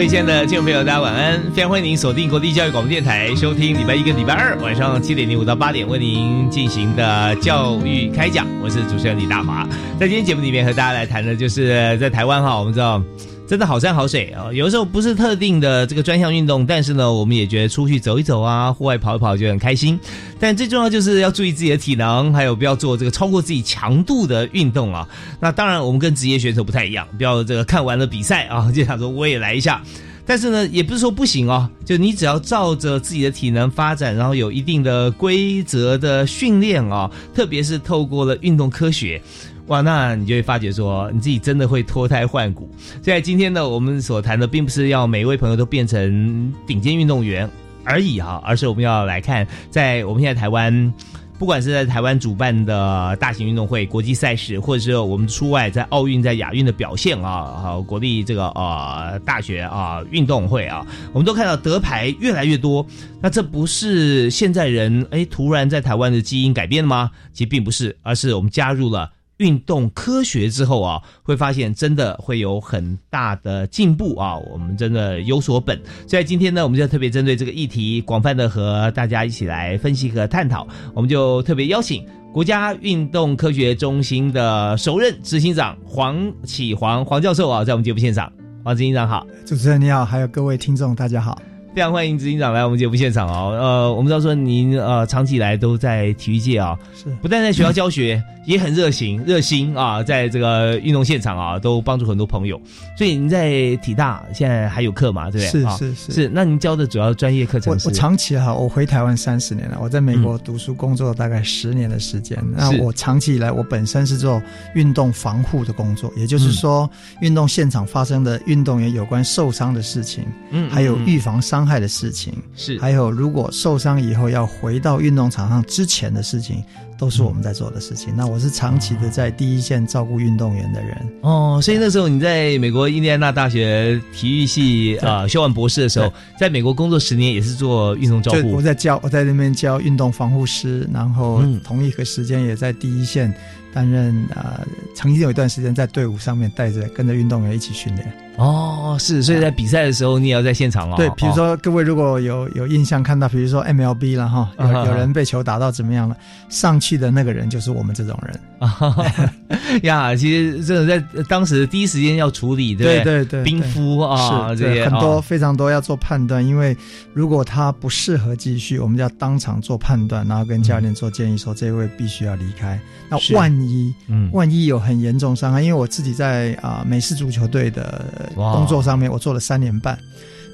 各位亲爱的听众朋友，大家晚安！非常欢迎您锁定国立教育广播电台，收听礼拜一跟礼拜二晚上七点零五到八点为您进行的教育开讲。我是主持人李大华，在今天节目里面和大家来谈的就是在台湾哈，我们知道。真的好山好水啊！有的时候不是特定的这个专项运动，但是呢，我们也觉得出去走一走啊，户外跑一跑就很开心。但最重要就是要注意自己的体能，还有不要做这个超过自己强度的运动啊。那当然，我们跟职业选手不太一样，不要这个看完了比赛啊，就想说我也来一下。但是呢，也不是说不行哦，就你只要照着自己的体能发展，然后有一定的规则的训练啊，特别是透过了运动科学。哇，那你就会发觉说，你自己真的会脱胎换骨。所以今天呢，我们所谈的并不是要每一位朋友都变成顶尖运动员而已哈，而是我们要来看，在我们现在台湾，不管是在台湾主办的大型运动会、国际赛事，或者是我们出外在奥运、在亚运的表现啊，好，国立这个呃大学啊运动会啊，我们都看到得牌越来越多。那这不是现在人哎突然在台湾的基因改变了吗？其实并不是，而是我们加入了。运动科学之后啊，会发现真的会有很大的进步啊！我们真的有所本。所以今天呢，我们就特别针对这个议题，广泛的和大家一起来分析和探讨。我们就特别邀请国家运动科学中心的首任执行长黄启煌黄教授啊，在我们节目现场。黄执行长好，主持人你好，还有各位听众大家好。非常欢迎执行长来我们节目现场哦。呃，我们知道说您呃长期以来都在体育界啊，是不但在学校教学，也很热情热心啊，在这个运动现场啊，都帮助很多朋友。所以您在体大现在还有课嘛？对不对？是是是。是那您教的主要专业课程？我我长期哈，我回台湾三十年了，我在美国读书工作大概十年的时间。那我长期以来，我本身是做运动防护的工作，也就是说，运动现场发生的运动员有关受伤的事情，嗯，还有预防伤。伤害的事情是，还有如果受伤以后要回到运动场上之前的事情。都是我们在做的事情。那我是长期的在第一线照顾运动员的人哦，所以那时候你在美国印第安纳大学体育系啊修完博士的时候，在美国工作十年也是做运动照顾。我在教，我在那边教运动防护师，然后同一个时间也在第一线担任啊，曾经有一段时间在队伍上面带着跟着运动员一起训练。哦，是，所以在比赛的时候你也要在现场哦。对，比如说各位如果有有印象看到，比如说 MLB 了哈，有有人被球打到怎么样了，上去。的那个人就是我们这种人啊 呀！其实真的在当时第一时间要处理，对对对，冰敷啊这些很多非常多要做判断，因为如果他不适合继续，我们就要当场做判断，然后跟教练做建议，说这位必须要离开。那万一嗯万一有很严重伤害，因为我自己在啊美式足球队的工作上面，我做了三年半，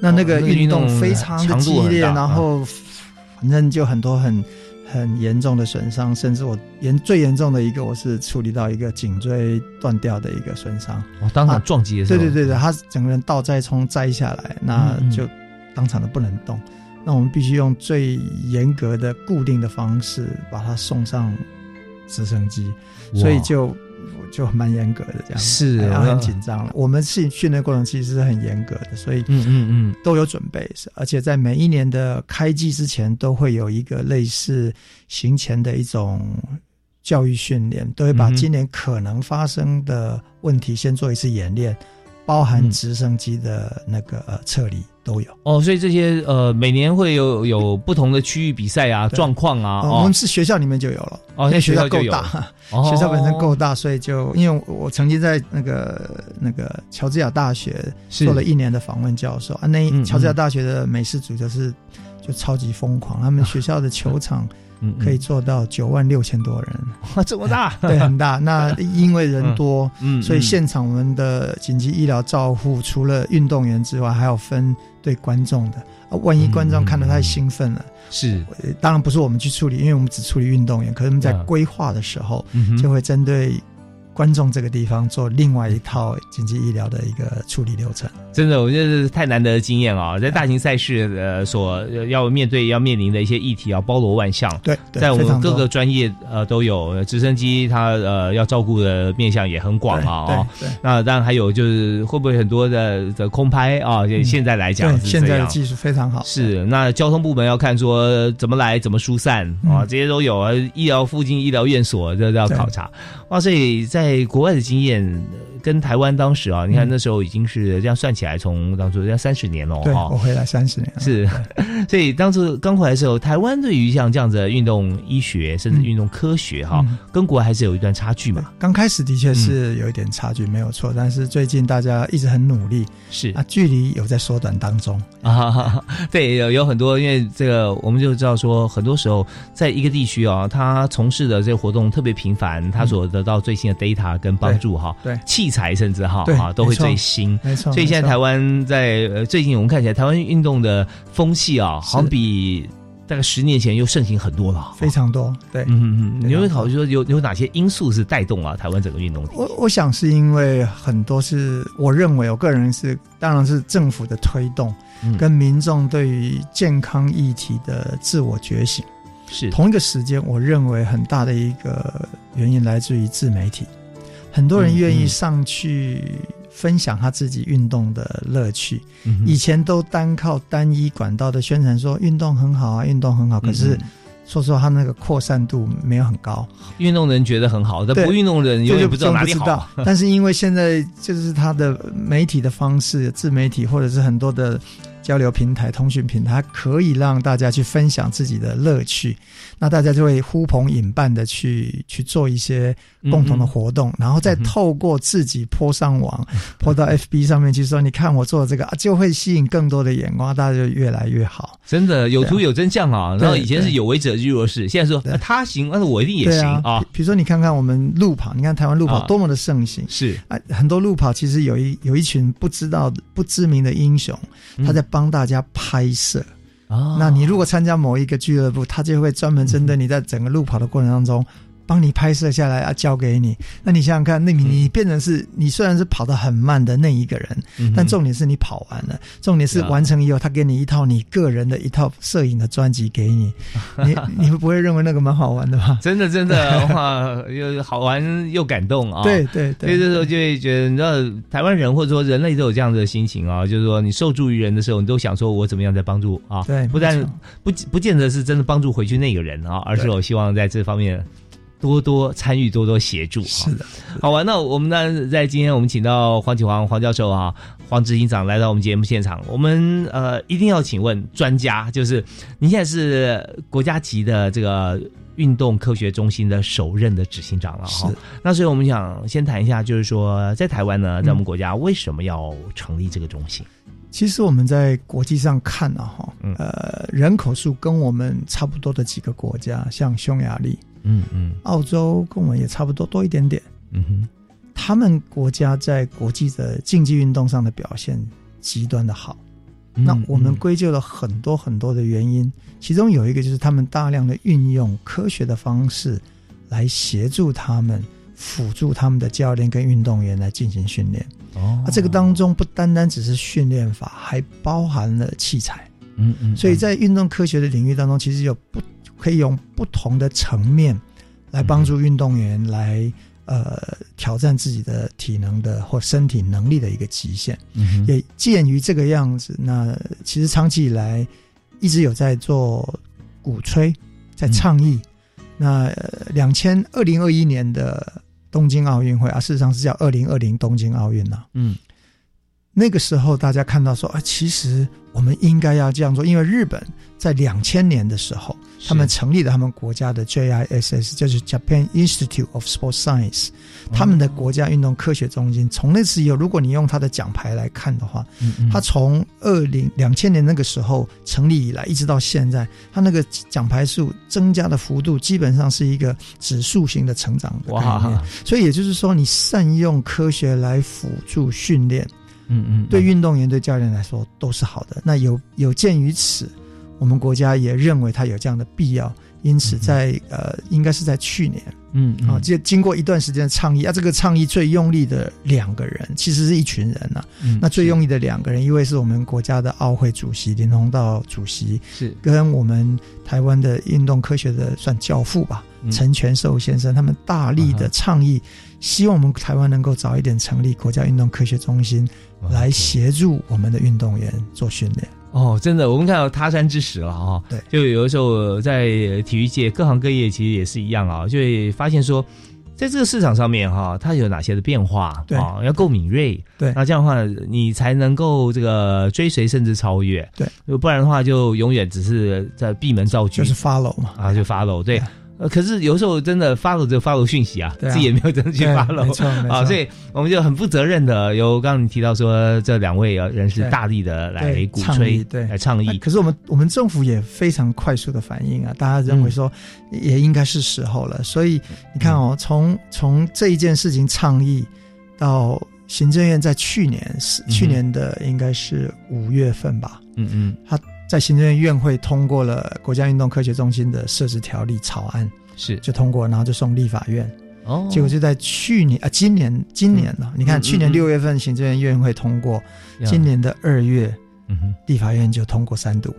那那个运动非常的激烈，然后反正就很多很。很严重的损伤，甚至我严最严重的一个，我是处理到一个颈椎断掉的一个损伤。哦，当场撞击的时候，对对对对，他整个人倒栽葱栽下来，那就当场的不能动。那我们必须用最严格的固定的方式把他送上直升机，所以就。就蛮严格的这样，是，然后很紧张了。我们训训练过程其实是很严格的，所以嗯嗯嗯都有准备，而且在每一年的开机之前都会有一个类似行前的一种教育训练，都会把今年可能发生的问题先做一次演练。包含直升机的那个呃撤离都有。哦，所以这些呃每年会有有不同的区域比赛啊状况啊，我们是学校里面就有了哦，那学校够大，学校本身够大，所以就因为我曾经在那个那个乔治亚大学做了一年的访问教授啊，那乔治亚大学的美式足球是就超级疯狂，他们学校的球场可以做到九万六千多人，哇，这么大，对，很大。那 因为人多，嗯，所以现场我们的紧急医疗照护除了运动员之外，还要分对观众的。万一观众看得太兴奋了，是，当然不是我们去处理，因为我们只处理运动员。可是我们在规划的时候，就会针对。观众这个地方做另外一套紧急医疗的一个处理流程，真的，我觉得是太难得的经验啊！在大型赛事呃所要面对要面临的一些议题啊，包罗万象。对，在我们各个专业呃都有，直升机它呃要照顾的面向也很广啊对。那当然还有就是会不会很多的的空拍啊？现在来讲，现在的技术非常好。是，那交通部门要看说怎么来怎么疏散啊，这些都有啊。医疗附近医疗院所这都要考察哇，所以在。在国外的经验跟台湾当时啊，你看那时候已经是这样算起来，从当初要三十年了哈。我回来三十年是，所以当初刚回来的时候，台湾对于像这样子的运动医学甚至运动科学哈，跟国外还是有一段差距嘛。刚开始的确是有一点差距，没有错。但是最近大家一直很努力，是啊，距离有在缩短当中啊。对，有有很多，因为这个我们就知道说，很多时候在一个地区啊，他从事的这个活动特别频繁，他所得到最新的 data。跟帮助哈，对器材甚至哈啊都会最新，没错。所以现在台湾在呃最近我们看起来，台湾运动的风气啊，好像比大概十年前又盛行很多了，非常多。对，嗯嗯嗯。你会考虑说有有哪些因素是带动啊台湾整个运动？我我想是因为很多是我认为我个人是，当然是政府的推动，跟民众对于健康议题的自我觉醒。是同一个时间，我认为很大的一个原因来自于自媒体。很多人愿意上去分享他自己运动的乐趣，以前都单靠单一管道的宣传说运动很好啊，运动很好。可是说实话，他那个扩散度没有很高。运动人觉得很好，但不运动人永远不知道哪里好。但是因为现在就是他的媒体的方式，自媒体或者是很多的。交流平台、通讯平台可以让大家去分享自己的乐趣，那大家就会呼朋引伴的去去做一些共同的活动，然后再透过自己泼上网，泼到 FB 上面去说：“你看我做的这个，就会吸引更多的眼光，大家就越来越好。”真的有图有真相啊！然后以前是有为者居若是，现在说他行，但是我一定也行啊。比如说，你看看我们路跑，你看台湾路跑多么的盛行，是。啊，很多路跑其实有一有一群不知道不知名的英雄，他在。帮大家拍摄啊，那你如果参加某一个俱乐部，他就会专门针对你在整个路跑的过程当中。帮你拍摄下来啊，交给你。那你想想看，那你你变成是你虽然是跑得很慢的那一个人，但重点是你跑完了，重点是完成以后，他给你一套你个人的一套摄影的专辑给你。你你会不会认为那个蛮好玩的吧？真的真的哇，又好玩又感动啊！对对对，所以这时候就会觉得，你知道台湾人或者说人类都有这样的心情啊，就是说你受助于人的时候，你都想说我怎么样在帮助啊？对，不但不不见得是真的帮助回去那个人啊，而是我希望在这方面。多多参与，多多协助。是的，好玩。那我们呢，在今天我们请到黄启煌黄教授啊，黄执行长来到我们节目现场。我们呃，一定要请问专家，就是您现在是国家级的这个运动科学中心的首任的执行长了哈。那所以我们想先谈一下，就是说在台湾呢，在我们国家为什么要成立这个中心？其实我们在国际上看啊，哈，呃，人口数跟我们差不多的几个国家，像匈牙利。嗯嗯，澳洲跟我们也差不多多一点点。嗯哼，他们国家在国际的竞技运动上的表现极端的好。那我们归咎了很多很多的原因，其中有一个就是他们大量的运用科学的方式来协助他们，辅助他们的教练跟运动员来进行训练。哦，那这个当中不单单只是训练法，还包含了器材。嗯嗯，所以在运动科学的领域当中，其实有不。可以用不同的层面来帮助运动员来呃挑战自己的体能的或身体能力的一个极限。也鉴于这个样子，那其实长期以来一直有在做鼓吹，在倡议。那两千二零二一年的东京奥运会啊，事实上是叫二零二零东京奥运呐。嗯，那个时候大家看到说啊，其实我们应该要这样做，因为日本在两千年的时候，他们成立了他们国家的 JISS，就是 Japan Institute of Sports Science，他们的国家运动科学中心。从那次以后，如果你用他的奖牌来看的话，他从二零两千年那个时候成立以来，一直到现在，他那个奖牌数增加的幅度基本上是一个指数型的成长。哇！所以也就是说，你善用科学来辅助训练。嗯嗯，对运动员、对教练来说都是好的。那有有鉴于此，我们国家也认为它有这样的必要，因此在呃，应该是在去年，嗯啊，就经过一段时间的倡议啊，这个倡议最用力的两个人，其实是一群人呐。那最用力的两个人，一位是我们国家的奥会主席林鸿道主席，是。跟我们台湾的运动科学的算教父吧，陈全寿先生，他们大力的倡议，希望我们台湾能够早一点成立国家运动科学中心。来协助我们的运动员做训练哦，真的，我们看到他山之石了哈。对，就有的时候在体育界各行各业其实也是一样啊，就会发现说，在这个市场上面哈，它有哪些的变化啊，要够敏锐。对，那这样的话，你才能够这个追随甚至超越。对，不然的话，就永远只是在闭门造车，就是 follow 嘛啊，就 follow 对。呃，可是有时候真的 follow 就 follow 讯息啊，自己也没有真的去 follow，没错，啊，所以我们就很负责任的，由刚刚你提到说这两位人士大力的来鼓吹，对，来倡议。可是我们我们政府也非常快速的反应啊，大家认为说也应该是时候了。所以你看哦，从从这一件事情倡议到行政院在去年是去年的应该是五月份吧，嗯嗯，他。在行政院院会通过了国家运动科学中心的设置条例草案，是就通过，然后就送立法院。哦，结果就在去年啊，今年今年了。你看，去年六月份行政院院会通过，今年的二月，嗯立法院就通过三读。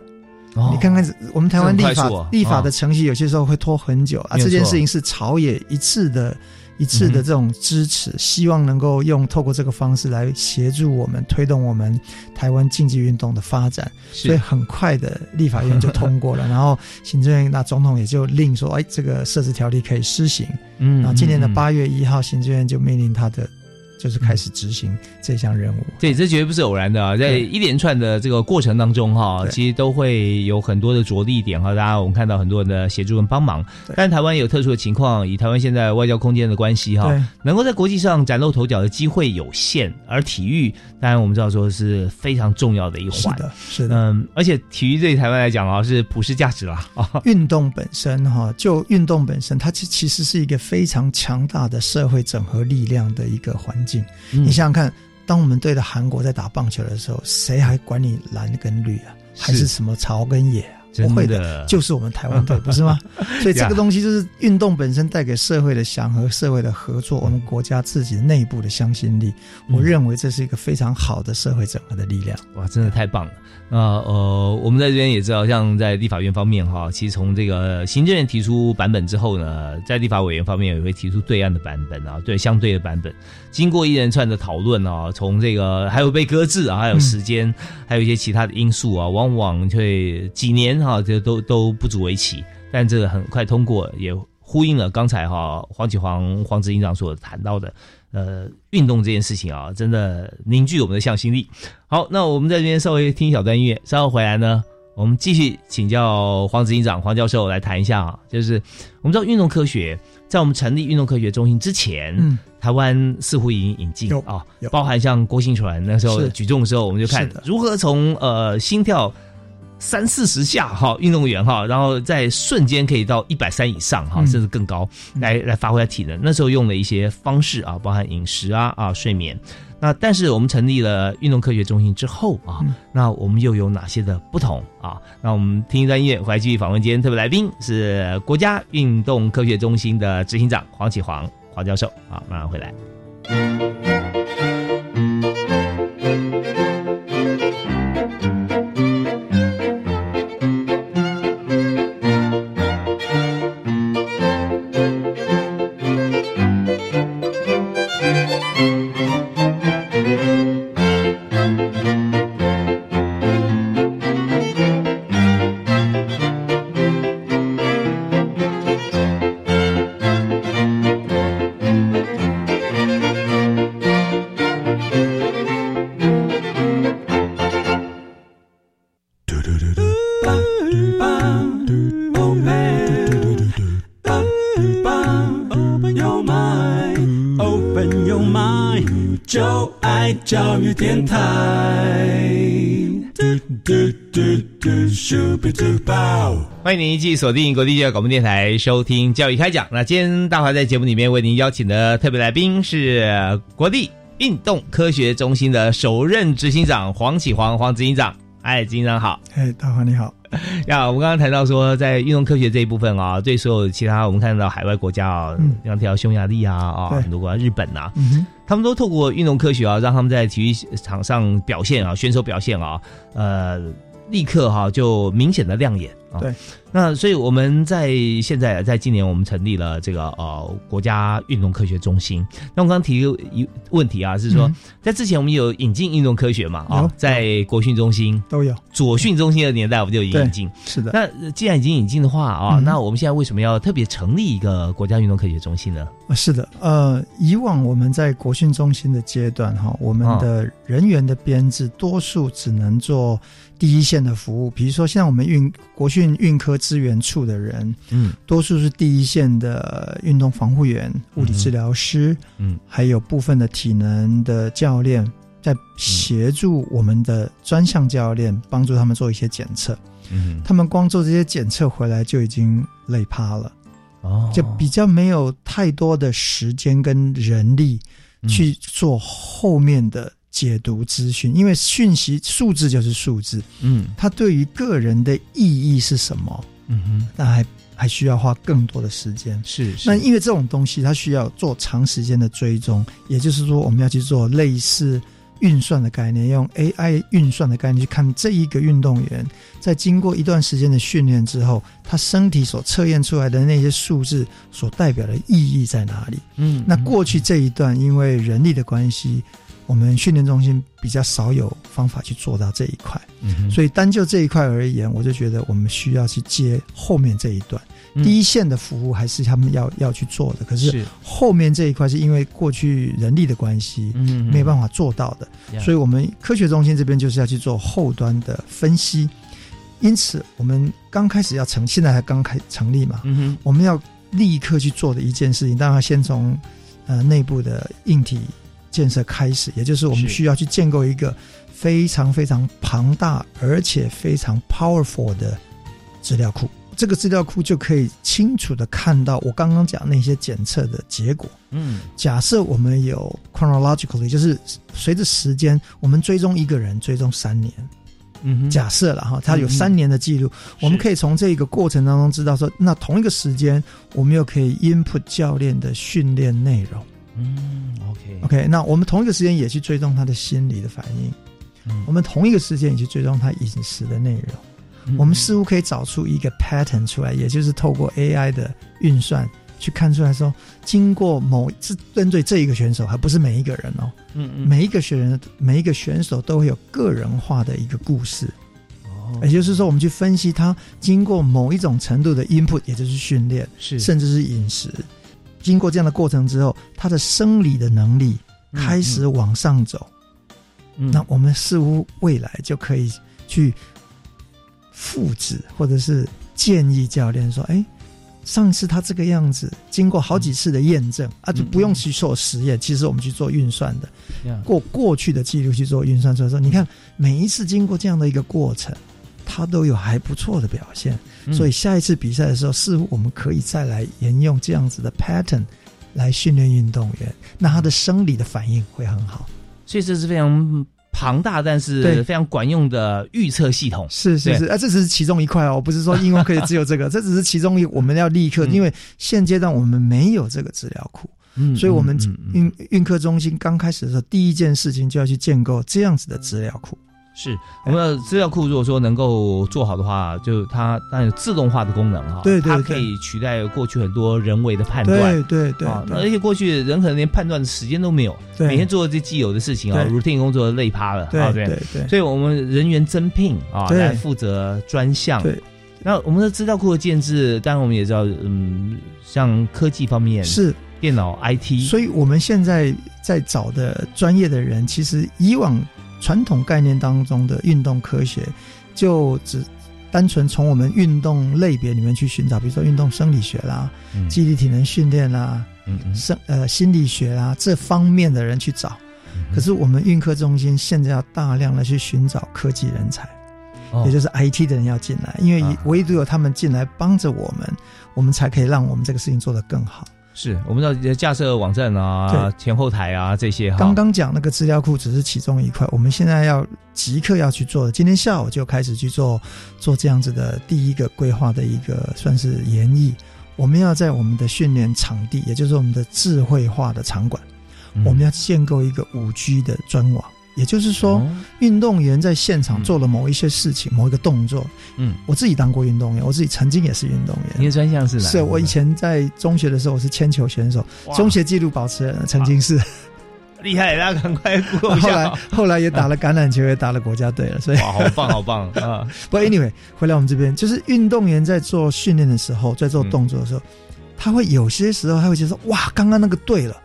哦，你看看我们台湾立法立法的程序，有些时候会拖很久啊。这件事情是朝野一致的。一次的这种支持，希望能够用透过这个方式来协助我们推动我们台湾竞技运动的发展，所以很快的立法院就通过了，然后行政院那总统也就令说，哎，这个设置条例可以施行，嗯，然后今年的八月一号，行政院就命令他的。就是开始执行这项任务，对，这绝对不是偶然的啊！在一连串的这个过程当中，哈，其实都会有很多的着力点哈。大家我们看到很多人的协助跟帮忙，但台湾有特殊的情况，以台湾现在外交空间的关系哈，能够在国际上崭露头角的机会有限，而体育当然我们知道说是非常重要的一环，是的，是的，嗯，而且体育对台湾来讲啊是普世价值啦。啊。运动本身哈，就运动本身，它其其实是一个非常强大的社会整合力量的一个环境。你想想看，当我们对着韩国在打棒球的时候，谁还管你蓝跟绿啊？还是什么草跟野啊？不会的，就是我们台湾队，不是吗？所以这个东西就是运动本身带给社会的祥和、社会的合作，我们国家自己内部的向心力。我认为这是一个非常好的社会整合的力量。哇，真的太棒了！那呃，我们在这边也知道，像在立法院方面哈，其实从这个行政院提出版本之后呢，在立法委员方面也会提出对岸的版本啊，对相对的版本。经过一连串的讨论啊，从这个还有被搁置啊，还有时间，还有一些其他的因素啊，往往会几年哈，这都都不足为奇。但这个很快通过，也呼应了刚才哈黄启煌黄执行长所谈到的。呃，运动这件事情啊，真的凝聚我们的向心力。好，那我们在这边稍微听一小段音乐，稍后回来呢，我们继续请教黄执行长黄教授来谈一下啊，就是我们知道运动科学在我们成立运动科学中心之前，嗯，台湾似乎已经引进啊，包含像郭兴传那时候举重的时候，我们就看如何从呃心跳。三四十下哈，运动员哈，然后在瞬间可以到一百三以上哈，甚至更高，来来发挥体能。那时候用了一些方式啊，包含饮食啊啊睡眠。那但是我们成立了运动科学中心之后啊，那我们又有哪些的不同啊？那我们听一段音乐，回来继续访问今天特别来宾是国家运动科学中心的执行长黄启煌黄教授啊，马上回来。续锁定国立教育广播电台收听教育开讲。那今天大华在节目里面为您邀请的特别来宾是国立运动科学中心的首任执行长黄启煌黄执行长。哎，执行长好。哎，大华你好。呀，我们刚刚谈到说，在运动科学这一部分啊，对所有其他我们看到海外国家啊，像提到匈牙利啊啊，很多国家日本呐，他们都透过运动科学啊，让他们在体育场上表现啊，选手表现啊，呃。立刻哈就明显的亮眼啊！对，那所以我们在现在在今年我们成立了这个呃国家运动科学中心。那我刚刚提一问题啊，是说在之前我们有引进运动科学嘛？啊，在国训中心都有，左训中心的年代我们就引进。是的。那既然已经引进的话啊，那我们现在为什么要特别成立一个国家运动科学中心呢？啊，是的，呃，以往我们在国训中心的阶段哈，我们的人员的编制多数只能做。第一线的服务，比如说像我们运国训运科资源处的人，嗯，多数是第一线的运动防护员、物理治疗师，嗯，还有部分的体能的教练，在协助我们的专项教练，帮助他们做一些检测。嗯，他们光做这些检测回来就已经累趴了，哦，就比较没有太多的时间跟人力去做后面的。解读资讯，因为讯息数字就是数字，嗯，它对于个人的意义是什么？嗯哼，那还还需要花更多的时间。是，那因为这种东西它需要做长时间的追踪，也就是说，我们要去做类似运算的概念，用 AI 运算的概念去看这一个运动员在经过一段时间的训练之后，他身体所测验出来的那些数字所代表的意义在哪里？嗯，那过去这一段因为人力的关系。我们训练中心比较少有方法去做到这一块，所以单就这一块而言，我就觉得我们需要去接后面这一段，第一线的服务还是他们要要去做的。可是后面这一块是因为过去人力的关系，没有办法做到的，所以我们科学中心这边就是要去做后端的分析。因此，我们刚开始要成，现在还刚开成立嘛，我们要立刻去做的一件事情，当然先从呃内部的硬体。建设开始，也就是我们需要去建构一个非常非常庞大而且非常 powerful 的资料库。这个资料库就可以清楚的看到我刚刚讲那些检测的结果。嗯，假设我们有 chronologically，就是随着时间，我们追踪一个人追踪三年。嗯，假设了哈，他有三年的记录，我们可以从这个过程当中知道说，那同一个时间，我们又可以 input 教练的训练内容。嗯，OK，OK，那我们同一个时间也去追踪他的心理的反应，嗯，我们同一个时间也去追踪他饮食的内容，我们似乎可以找出一个 pattern 出来，也就是透过 AI 的运算去看出来说，经过某是针对这一个选手，还不是每一个人哦，嗯嗯，每一个选人每一个选手都会有个人化的一个故事，哦，也就是说，我们去分析他经过某一种程度的 input，也就是训练，是。甚至是饮食。经过这样的过程之后，他的生理的能力开始往上走，那我们似乎未来就可以去复制，或者是建议教练说：“哎，上次他这个样子，经过好几次的验证啊，就不用去做实验。其实我们去做运算的，过过去的记录去做运算，所以说你看每一次经过这样的一个过程。”他都有还不错的表现，所以下一次比赛的时候，似乎我们可以再来沿用这样子的 pattern 来训练运动员，那他的生理的反应会很好。所以这是非常庞大，但是非常管用的预测系统。是是是，啊，这只是其中一块哦，不是说应用可以只有这个，这只是其中一，我们要立刻，因为现阶段我们没有这个资料库，嗯，所以我们运运科中心刚开始的时候，第一件事情就要去建构这样子的资料库。是。我们的资料库，如果说能够做好的话，就它当然有自动化的功能哈，对对，它可以取代过去很多人为的判断，对对对，而且过去人可能连判断的时间都没有，每天做这既有的事情啊，routine 工作累趴了，对对。对，所以我们人员增聘啊，来负责专项。对，那我们的资料库的建制，当然我们也知道，嗯，像科技方面是。电脑 IT，所以我们现在在找的专业的人，其实以往。传统概念当中的运动科学，就只单纯从我们运动类别里面去寻找，比如说运动生理学啦、嗯。肌力体能训练啦、嗯生呃心理学啦这方面的人去找。可是我们运科中心现在要大量的去寻找科技人才，也就是 IT 的人要进来，因为唯独有他们进来帮着我们，我们才可以让我们这个事情做得更好。是我们的架设网站啊，前后台啊这些。刚刚讲那个资料库只是其中一块，我们现在要即刻要去做的，今天下午就开始去做做这样子的第一个规划的一个算是演绎。我们要在我们的训练场地，也就是我们的智慧化的场馆，我们要建构一个五 G 的专网。也就是说，运动员在现场做了某一些事情、某一个动作。嗯，我自己当过运动员，我自己曾经也是运动员。你的专项是哪？是我以前在中学的时候，我是铅球选手，中学纪录保持人，曾经是厉害，大家赶快过后来后来也打了橄榄球，也打了国家队了，所以哇，好棒，好棒 啊！不，anyway，回来我们这边，就是运动员在做训练的时候，在做动作的时候，他会有些时候他会觉得说，哇，刚刚那个对了，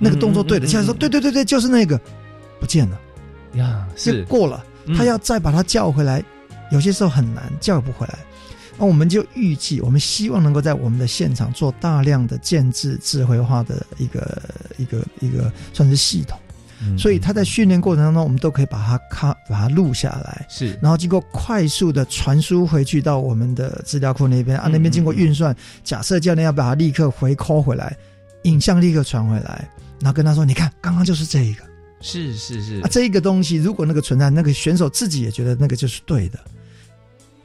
那个动作对了，现在说对对对对，就是那个不见了。呀，是过了，他要再把他叫回来，有些时候很难叫不回来。那我们就预计，我们希望能够在我们的现场做大量的建制智慧化的一个一个一个算是系统。所以他在训练过程当中，我们都可以把它卡把它录下来，是，然后经过快速的传输回去到我们的资料库那边啊，那边经过运算，假设教练要把它立刻回 call 回来，影像立刻传回来，然后跟他说：“你看，刚刚就是这一个。”是是是啊，这一个东西如果那个存在，那个选手自己也觉得那个就是对的。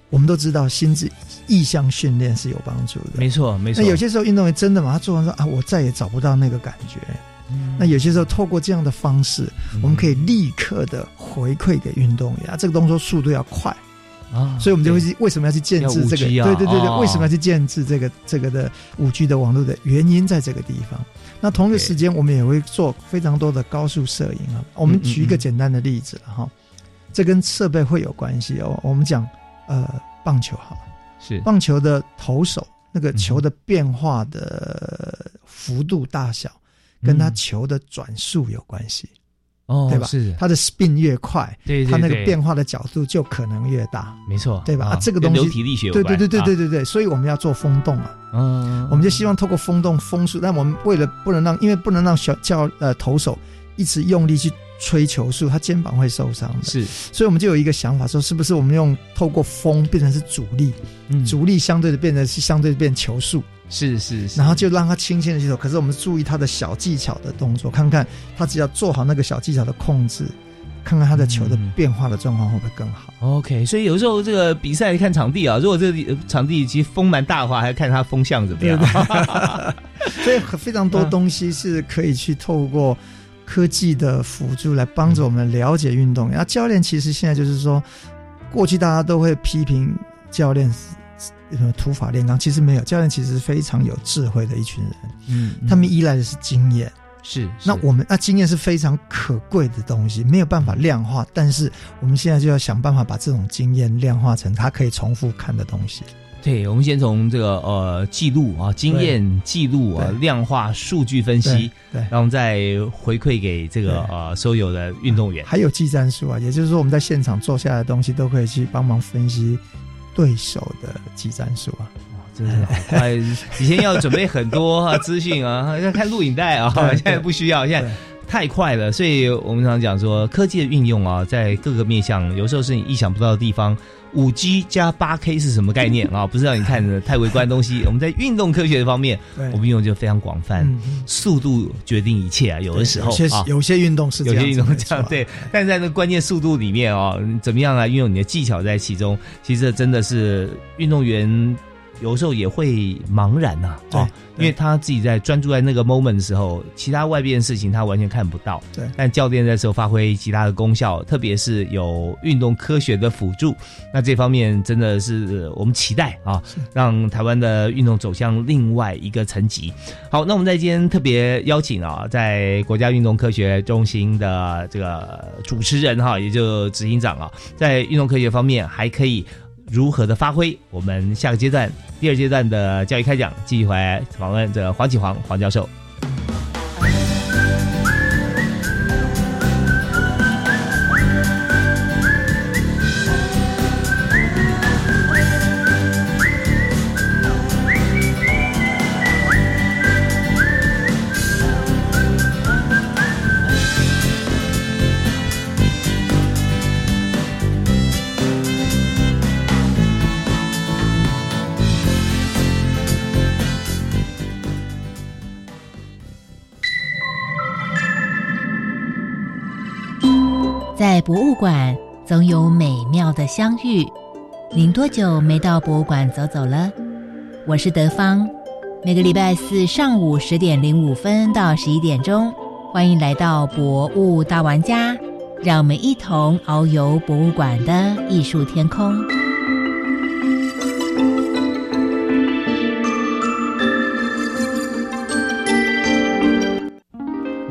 我们都知道心智意向训练是有帮助的，没错没错。那有些时候运动员真的嘛，他做完说啊，我再也找不到那个感觉。那有些时候透过这样的方式，我们可以立刻的回馈给运动员，啊，这个动作速度要快啊，所以我们就会去为什么要去建制这个？对对对对，为什么要去建制这个这个的五 G 的网络的原因在这个地方。那同一个时间，我们也会做非常多的高速摄影啊。我们举一个简单的例子了哈，这跟设备会有关系哦。我们讲呃棒球好，是棒球的投手那个球的变化的幅度大小，跟他球的转速有关系。哦，对吧？是。它的 spin 越快，对，它那个变化的角度就可能越大，没错，对吧？啊，这个东西流体力学对对对对对对对，所以我们要做风洞啊，嗯，我们就希望透过风洞风速，但我们为了不能让，因为不能让小教呃投手一直用力去吹球速，他肩膀会受伤的，是，所以我们就有一个想法，说是不是我们用透过风变成是阻力，嗯，阻力相对的变成是相对变球速。是是，然后就让他轻轻的去走。可是我们注意他的小技巧的动作，看看他只要做好那个小技巧的控制，看看他的球的变化的状况会不会更好。OK，所以有时候这个比赛看场地啊，如果这个场地其实风蛮大的话，还要看他风向怎么样。所以非常多东西是可以去透过科技的辅助来帮着我们了解运动。然后教练其实现在就是说，过去大家都会批评教练。什么土法炼钢？其实没有，教练其实是非常有智慧的一群人。嗯，他们依赖的是经验。是，那我们那经验是非常可贵的东西，没有办法量化。但是我们现在就要想办法把这种经验量化成他可以重复看的东西。对，我们先从这个呃记录啊，经验记录啊，量化数据分析，对，然后再回馈给这个呃所有的运动员。还有技战术啊，也就是说我们在现场做下来的东西都可以去帮忙分析。对手的技战术啊，哇，真的好快！以前要准备很多资讯啊，要 看录影带啊，现在不需要，现在太快了。所以我们常讲说，科技的运用啊，在各个面向，有时候是你意想不到的地方。五 G 加八 K 是什么概念 啊？不是让你看的太微观的东西。我们在运动科学的方面，我们运用就非常广泛。速度决定一切啊，有的时候啊，有些运动是有些运动这样对，但是在那关键速度里面哦，怎么样来运用你的技巧在其中？其实真的是运动员。有时候也会茫然呐，啊，因为他自己在专注在那个 moment 的时候，其他外边的事情他完全看不到。对，但教练在时候发挥其他的功效，特别是有运动科学的辅助，那这方面真的是我们期待啊，让台湾的运动走向另外一个层级。好，那我们在今天特别邀请啊，在国家运动科学中心的这个主持人哈，也就执行长啊，在运动科学方面还可以。如何的发挥？我们下个阶段，第二阶段的教育开讲，继续回来访问这黄启煌黄教授。博物馆总有美妙的相遇。您多久没到博物馆走走了？我是德芳，每个礼拜四上午十点零五分到十一点钟，欢迎来到博物大玩家，让我们一同遨游博物馆的艺术天空。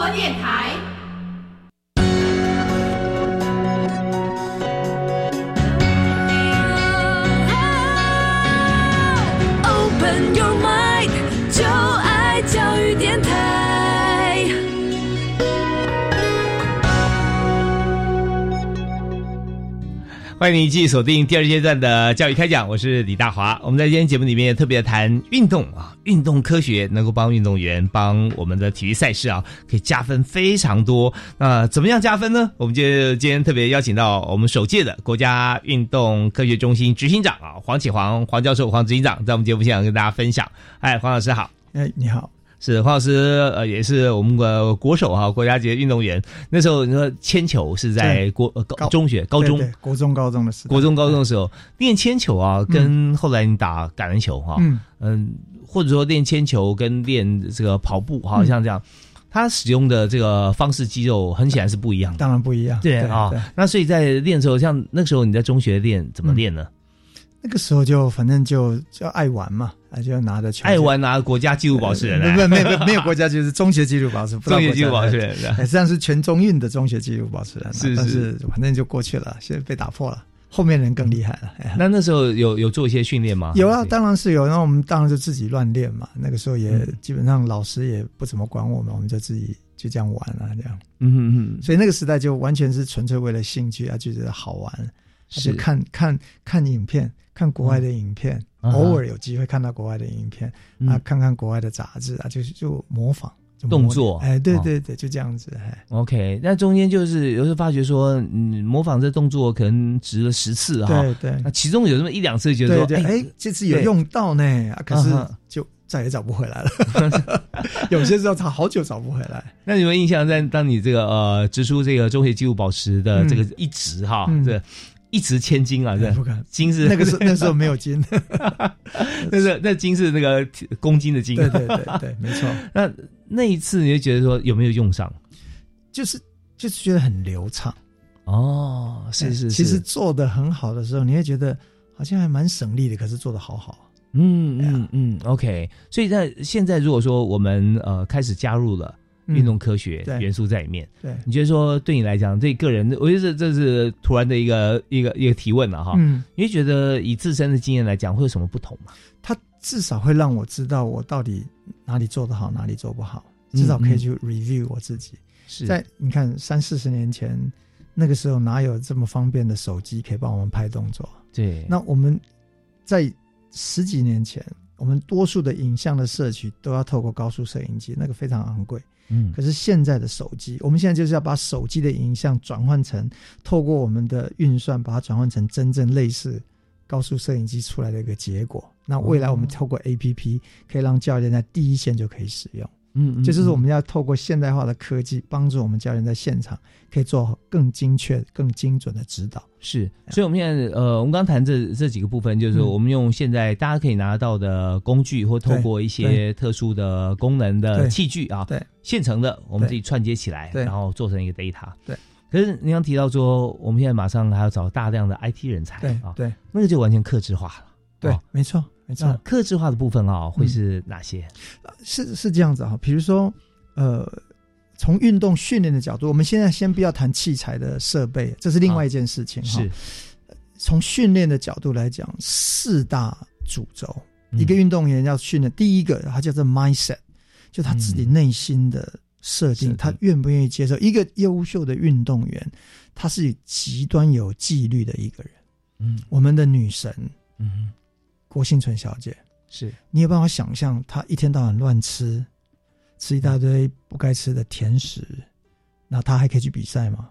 广播电台。欢迎你继续锁定第二阶段的教育开讲，我是李大华。我们在今天节目里面特别谈运动啊，运动科学能够帮运动员、帮我们的体育赛事啊，可以加分非常多。那怎么样加分呢？我们就今天特别邀请到我们首届的国家运动科学中心执行长啊，黄启煌黄教授黄执行长，在我们节目现场跟大家分享。哎，黄老师好。哎，你好。是黄老师，呃，也是我们的国手哈，国家级的运动员。那时候你说铅球是在国高中学、高中、国中、高中的时候，国中、高中的时候练铅球啊，跟后来你打橄榄球哈，嗯，或者说练铅球跟练这个跑步，好像这样，他使用的这个方式肌肉很显然是不一样的，当然不一样，对啊。那所以在练的时候，像那时候你在中学练怎么练呢？那个时候就反正就就爱玩嘛。啊，就拿着球，爱玩拿国家纪录保持人，不不没没没有国家就是中学纪录保持，中学纪录保持人，实际上是全中运的中学纪录保持人，是是，反正就过去了，现在被打破了，后面人更厉害了。那那时候有有做一些训练吗？有啊，当然是有，那我们当然就自己乱练嘛。那个时候也基本上老师也不怎么管我们，我们就自己就这样玩了，这样。嗯嗯嗯。所以那个时代就完全是纯粹为了兴趣啊，就觉得好玩，是看看看影片。看国外的影片，偶尔有机会看到国外的影片啊，看看国外的杂志啊，就是就模仿动作，哎，对对对，就这样子。哎，OK，那中间就是有时候发觉说，嗯，模仿这动作可能值了十次哈，对对，那其中有那么一两次觉得说，哎，这次有用到呢，可是就再也找不回来了。有些时候他好久找不回来。那有没有印象在当你这个呃，直出这个中学纪录保持的这个一直哈，这。一值千金啊！这不可金是那个时候那时候没有金，那是那金是那个公斤的金。对对对对，没错。那那一次你就觉得说有没有用上？就是就是觉得很流畅哦，是是。其实做的很好的时候，你会觉得好像还蛮省力的，可是做的好好。嗯嗯嗯，OK。所以在现在如果说我们呃开始加入了。运动科学元素在里面，对，你觉得说对你来讲，对个人，我觉得这是突然的一个一个一个提问了哈。嗯，你会觉得以自身的经验来讲，会有什么不同吗？它至少会让我知道我到底哪里做得好，哪里做不好，至少可以去 review 我自己。是在你看三四十年前那个时候，哪有这么方便的手机可以帮我们拍动作？对，那我们在十几年前，我们多数的影像的摄取都要透过高速摄影机，那个非常昂贵。嗯，可是现在的手机，我们现在就是要把手机的影像转换成，透过我们的运算，把它转换成真正类似高速摄影机出来的一个结果。那未来我们透过 A P P 可以让教练在第一线就可以使用。嗯，这就是我们要透过现代化的科技，帮助我们教练在现场可以做更精确、更精准的指导。是，所以我们现在呃，我们刚谈这这几个部分，就是我们用现在大家可以拿到的工具，或透过一些特殊的功能的器具啊，对，现成的，我们自己串接起来，然后做成一个 data。对。可是您刚提到说，我们现在马上还要找大量的 IT 人才，对啊，对，那个就完全克制化了。对，没错。没错，克制化的部分啊，会是哪些？是是这样子啊，比如说，呃，从运动训练的角度，我们现在先不要谈器材的设备，这是另外一件事情。是，从训练的角度来讲，四大主轴，一个运动员要训练，第一个他叫做 mindset，就他自己内心的设定，他愿不愿意接受。一个优秀的运动员，他是极端有纪律的一个人。嗯，我们的女神，嗯。郭幸存小姐，是。你有办法想象她一天到晚乱吃，吃一大堆不该吃的甜食，那她还可以去比赛吗？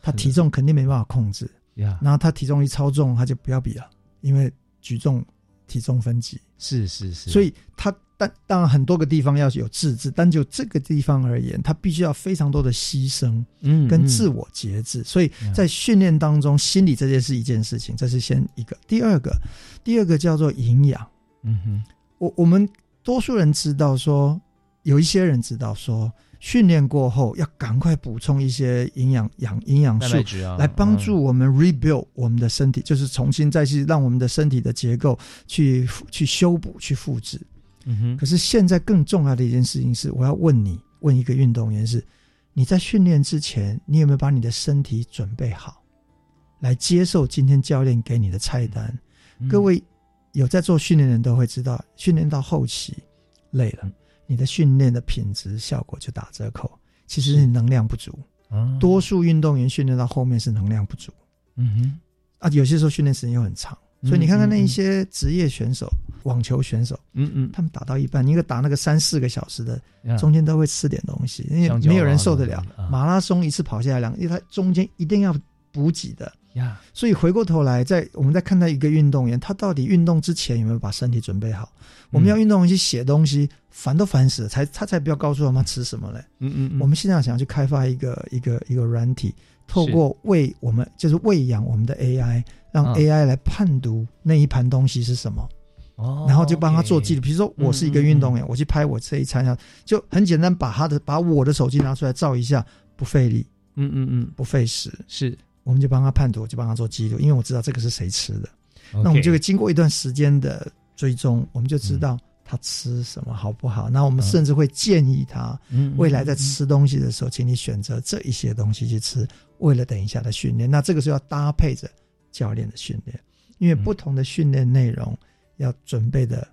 她体重肯定没办法控制，然后她体重一超重，她就不要比了，因为举重体重分级，是是是，所以她但当然很多个地方要有自制，但就这个地方而言，他必须要非常多的牺牲，嗯，跟自我节制，所以在训练当中，心理这件事一件事情，这是先一个，第二个。第二个叫做营养，嗯哼，我我们多数人知道说，有一些人知道说，训练过后要赶快补充一些营养养营养素，来帮助我们 rebuild 我们的身体，就是重新再去让我们的身体的结构去去修补去复制。嗯哼，可是现在更重要的一件事情是，我要问你，问一个运动员是，你在训练之前，你有没有把你的身体准备好，来接受今天教练给你的菜单？各位有在做训练的人都会知道，训练到后期累了，你的训练的品质效果就打折扣。其实是能量不足，多数运动员训练到后面是能量不足。嗯哼，啊，有些时候训练时间又很长，所以你看看那一些职业选手、网球选手，嗯嗯，他们打到一半，一个打那个三四个小时的，中间都会吃点东西，因为没有人受得了。马拉松一次跑下来两，因为他中间一定要补给的。呀，所以回过头来，在我们在看待一个运动员，他到底运动之前有没有把身体准备好？我们要运动员去写东西，烦都烦死了，才他才不要告诉我们吃什么嘞。嗯嗯，我们现在想要去开发一个一个一个软体，透过喂我们就是喂养我们的 AI，让 AI 来判读那一盘东西是什么，哦，然后就帮他做记录。比如说我是一个运动员，我去拍我这一餐，就很简单，把他的把我的手机拿出来照一下，不费力，嗯嗯嗯，不费时，是。我们就帮他判读，就帮他做记录，因为我知道这个是谁吃的。那我们就会经过一段时间的追踪，我们就知道他吃什么好不好。那我们甚至会建议他，未来在吃东西的时候，请你选择这一些东西去吃，为了等一下的训练。那这个是要搭配着教练的训练，因为不同的训练内容要准备的。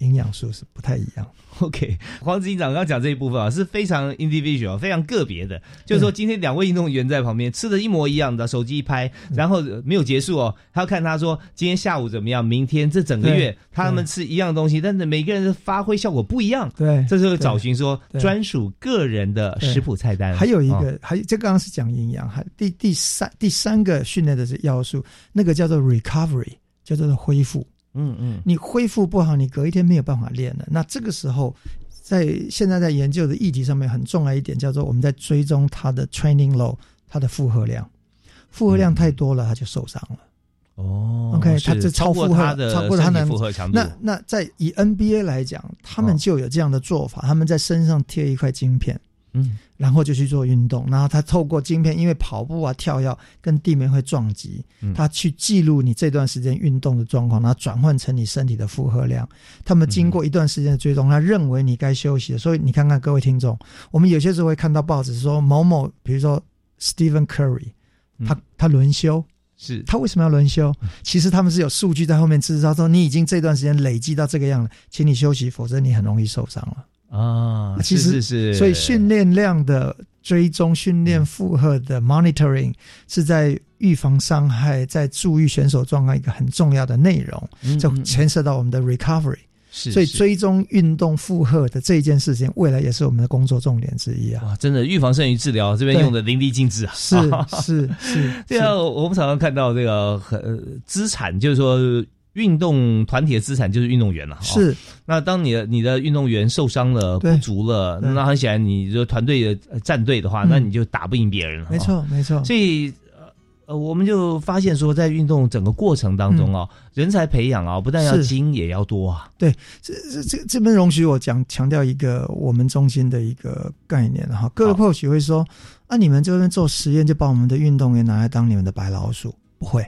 营养素是不太一样。OK，黄执行长刚刚讲这一部分啊，是非常 individual、非常个别的。就是说，今天两位运动员在旁边吃的一模一样的，手机一拍，然后没有结束哦，他要看他说今天下午怎么样，明天这整个月他们吃一样东西，但是每个人的发挥效果不一样。对，这就是找寻说专属个人的食谱菜单。还有一个，还这刚刚是讲营养，还第第三第三个训练的是要素，那个叫做 recovery，叫做恢复。嗯嗯，你恢复不好，你隔一天没有办法练了。那这个时候，在现在在研究的议题上面很重要一点，叫做我们在追踪他的 training load，他的负荷量，负荷量太多了，他就受伤了。哦，OK，他这超负荷，超过他的负荷强度。那那在以 NBA 来讲，他们就有这样的做法，他们在身上贴一块晶片。嗯，然后就去做运动，然后他透过晶片，因为跑步啊、跳跃跟地面会撞击，他去记录你这段时间运动的状况，然后转换成你身体的负荷量。他们经过一段时间的追踪，他认为你该休息了。所以你看看各位听众，我们有些时候会看到报纸说某某，比如说 Stephen Curry，他他轮休，是他为什么要轮休？其实他们是有数据在后面支持，他说你已经这段时间累积到这个样了，请你休息，否则你很容易受伤了。啊，其实是，所以训练量的追踪、训练负荷的 monitoring 是在预防伤害、在注意选手状况一个很重要的内容，就牵涉到我们的 recovery。是所以追踪运动负荷的这一件事情，未来也是我们的工作重点之一啊！哇，真的预防胜于治疗，这边用的淋漓尽致啊！是是是，对啊，我们常常看到这个很资产，就是说运动团体的资产就是运动员了。是，那当你的你的运动员受伤了、不足了，那很显然，你这团队的战队的话，那你就打不赢别人了。没错，没错。所以。呃，我们就发现说，在运动整个过程当中啊，人才培养啊，不但要精，也要多啊。对，这这这这边容许我讲强调一个我们中心的一个概念哈。各位或许会说，啊，你们这边做实验就把我们的运动员拿来当你们的白老鼠？不会，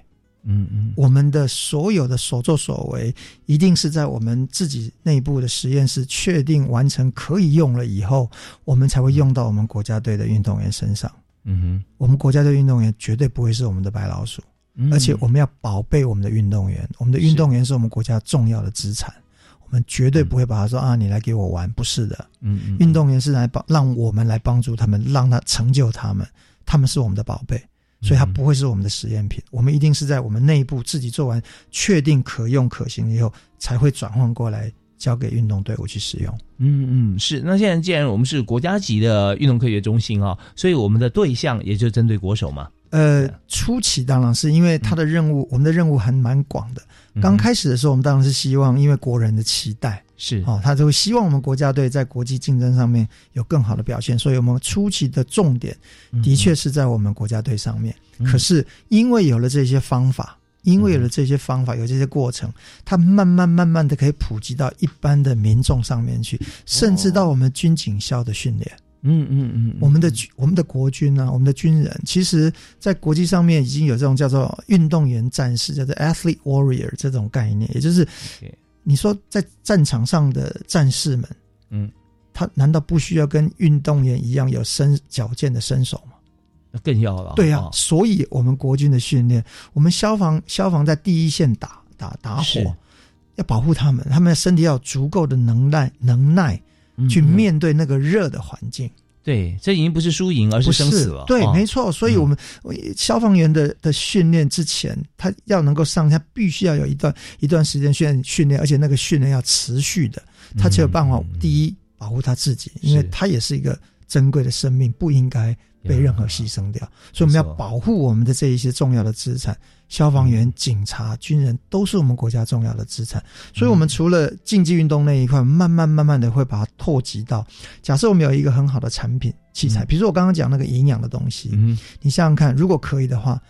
嗯嗯，我们的所有的所作所为，一定是在我们自己内部的实验室确定完成可以用了以后，我们才会用到我们国家队的运动员身上。嗯哼，我们国家队运动员绝对不会是我们的白老鼠，而且我们要宝贝我们的运动员，我们的运动员是我们国家重要的资产，我们绝对不会把他说啊，你来给我玩，不是的，嗯嗯，运动员是来帮让我们来帮助他们，让他成就他们，他们是我们的宝贝，所以它不会是我们的实验品，我们一定是在我们内部自己做完，确定可用可行以后，才会转换过来。交给运动队伍去使用。嗯嗯，是。那现在既然我们是国家级的运动科学中心啊，所以我们的对象也就针对国手嘛。呃，初期当然是因为他的任务，我们的任务还蛮广的。刚开始的时候，我们当然是希望，因为国人的期待是哦，他就希望我们国家队在国际竞争上面有更好的表现，所以我们初期的重点的确是在我们国家队上面。可是因为有了这些方法。因为有了这些方法，有这些过程，它慢慢慢慢的可以普及到一般的民众上面去，甚至到我们军警校的训练。嗯嗯嗯，我们的我们的国军呢，我们的军人，其实在国际上面已经有这种叫做运动员战士，叫做 athlete warrior 这种概念，也就是你说在战场上的战士们，嗯，他难道不需要跟运动员一样有身矫健的身手吗？那更要了，对呀，所以我们国军的训练，我们消防消防在第一线打打打火，要保护他们，他们的身体要足够的能耐能耐，去面对那个热的环境。对，这已经不是输赢，而是生死了。对，没错。所以我们消防员的的训练之前，他要能够上，他必须要有一段一段时间训训练，而且那个训练要持续的，他才有办法第一保护他自己，因为他也是一个珍贵的生命，不应该。被任何牺牲掉，所以我们要保护我们的这一些重要的资产。消防员、警察、军人都是我们国家重要的资产。所以，我们除了竞技运动那一块，慢慢慢慢的会把它拓及到。假设我们有一个很好的产品器材，比如说我刚刚讲那个营养的东西，你想想看，如果可以的话，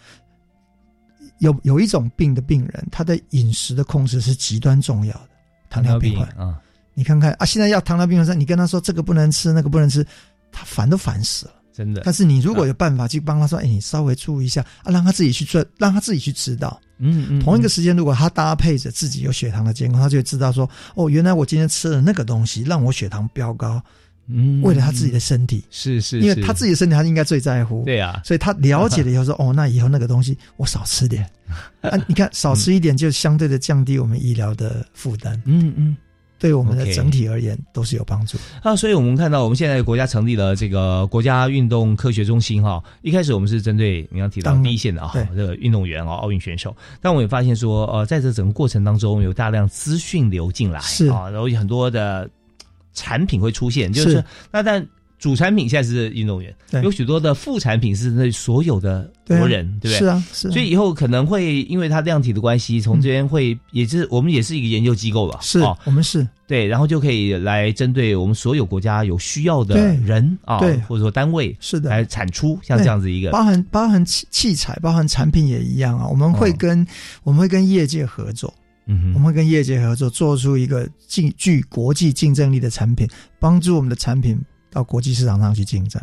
有有一种病的病人，他的饮食的控制是极端重要的，糖尿病啊。你看看啊，现在要糖尿病患者，你跟他说这个不能吃，那个不能吃，他烦都烦死了。真的，但是你如果有办法去帮他说，哎，你稍微注意一下啊，让他自己去做，让他自己去知道。嗯嗯。同一个时间，如果他搭配着自己有血糖的监控，他就会知道说，哦，原来我今天吃了那个东西，让我血糖飙高。嗯。为了他自己的身体，是是，因为他自己的身体，他应该最在乎。对啊。所以他了解了以后说，哦，那以后那个东西我少吃点。啊，你看少吃一点，就相对的降低我们医疗的负担。嗯嗯。对我们的整体而言都是有帮助啊，所以我们看到我们现在国家成立了这个国家运动科学中心哈。一开始我们是针对你刚提到第一线的啊，这个运动员啊，奥运选手。但我们也发现说，呃，在这整个过程当中，有大量资讯流进来是啊，然后有很多的产品会出现，就是那但。主产品现在是运动员，有许多的副产品是那所有的国人，对不对？是啊，是。所以以后可能会因为它量体的关系，从这边会也是我们也是一个研究机构了，是我们是对，然后就可以来针对我们所有国家有需要的人啊，对，或者说单位是的来产出像这样子一个，包含包含器器材，包含产品也一样啊。我们会跟我们会跟业界合作，嗯，我们会跟业界合作，做出一个竞具国际竞争力的产品，帮助我们的产品。到国际市场上去竞争。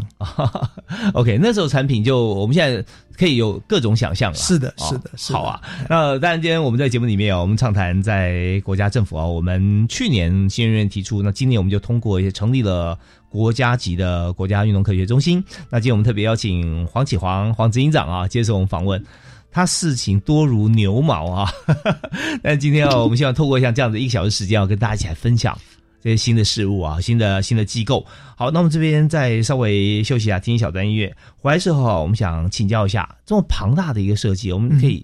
OK，那时候产品就我们现在可以有各种想象了。是的，是的，是好啊。那当然，今天我们在节目里面啊，我们畅谈在国家政府啊，我们去年新人院提出，那今年我们就通过也成立了国家级的国家运动科学中心。那今天我们特别邀请黄启煌黄执行长啊接受我们访问，他事情多如牛毛啊。但今天啊，我们希望透过像这样的一个小时时间啊，跟大家一起来分享。这些新的事物啊，新的新的机构。好，那我们这边再稍微休息一下，听一小段音乐。回来之后啊，我们想请教一下，这么庞大的一个设计，我们可以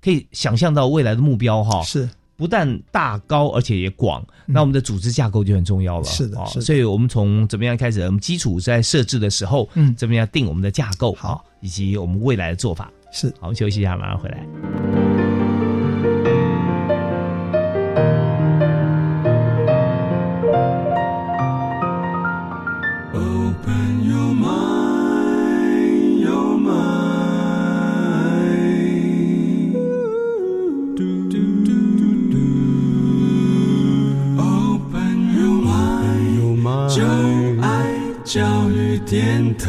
可以想象到未来的目标哈。是不但大高，而且也广，那我们的组织架构就很重要了。是的，是。所以我们从怎么样开始？我们基础在设置的时候，嗯，怎么样定我们的架构？好，以及我们未来的做法。是，好，我们休息一下，马上回来。电台。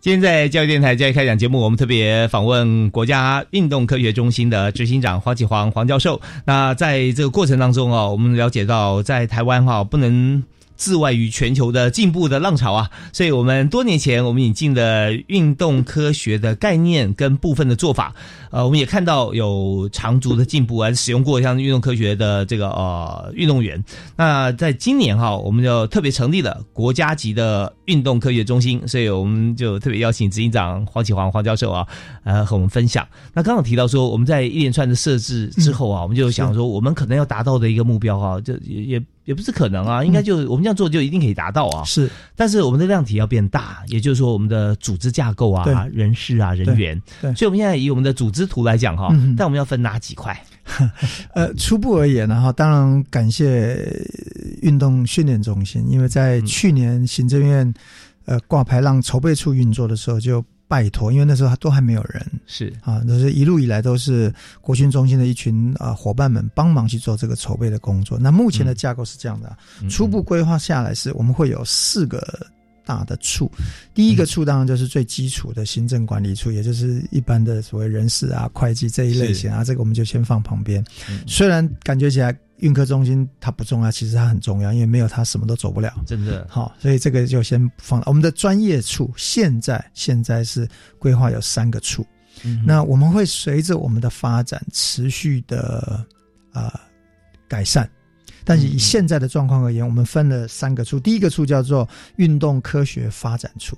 今天在教育电台教育开讲节目，我们特别访问国家运动科学中心的执行长黄启煌黄教授。那在这个过程当中啊，我们了解到，在台湾哈不能。自外于全球的进步的浪潮啊，所以我们多年前我们引进的运动科学的概念跟部分的做法，呃，我们也看到有长足的进步啊，使用过像运动科学的这个呃运动员。那在今年哈，我们就特别成立了国家级的运动科学中心，所以我们就特别邀请执行长黄启煌黄教授啊，呃，和我们分享。那刚刚提到说，我们在一连串的设置之后啊，我们就想说，我们可能要达到的一个目标哈，就也也。不是可能啊，应该就我们这样做就一定可以达到啊。是，但是我们的量体要变大，也就是说我们的组织架构啊、人事啊、人员。对，所以我们现在以我们的组织图来讲哈，但我们要分哪几块？呃，初步而言呢哈，当然感谢运动训练中心，因为在去年行政院呃挂牌让筹备处运作的时候就。拜托，因为那时候都还没有人，是。啊，都是一路以来都是国训中心的一群啊伙伴们帮忙去做这个筹备的工作。那目前的架构是这样的，初步规划下来是我们会有四个大的处，第一个处当然就是最基础的行政管理处，也就是一般的所谓人事啊、会计这一类型啊，这个我们就先放旁边。虽然感觉起来。运科中心它不重要，其实它很重要，因为没有它什么都走不了。真的好，所以这个就先放了我们的专业处。现在现在是规划有三个处，那我们会随着我们的发展持续的啊改善。但是以现在的状况而言，我们分了三个处。第一个处叫做运动科学发展处，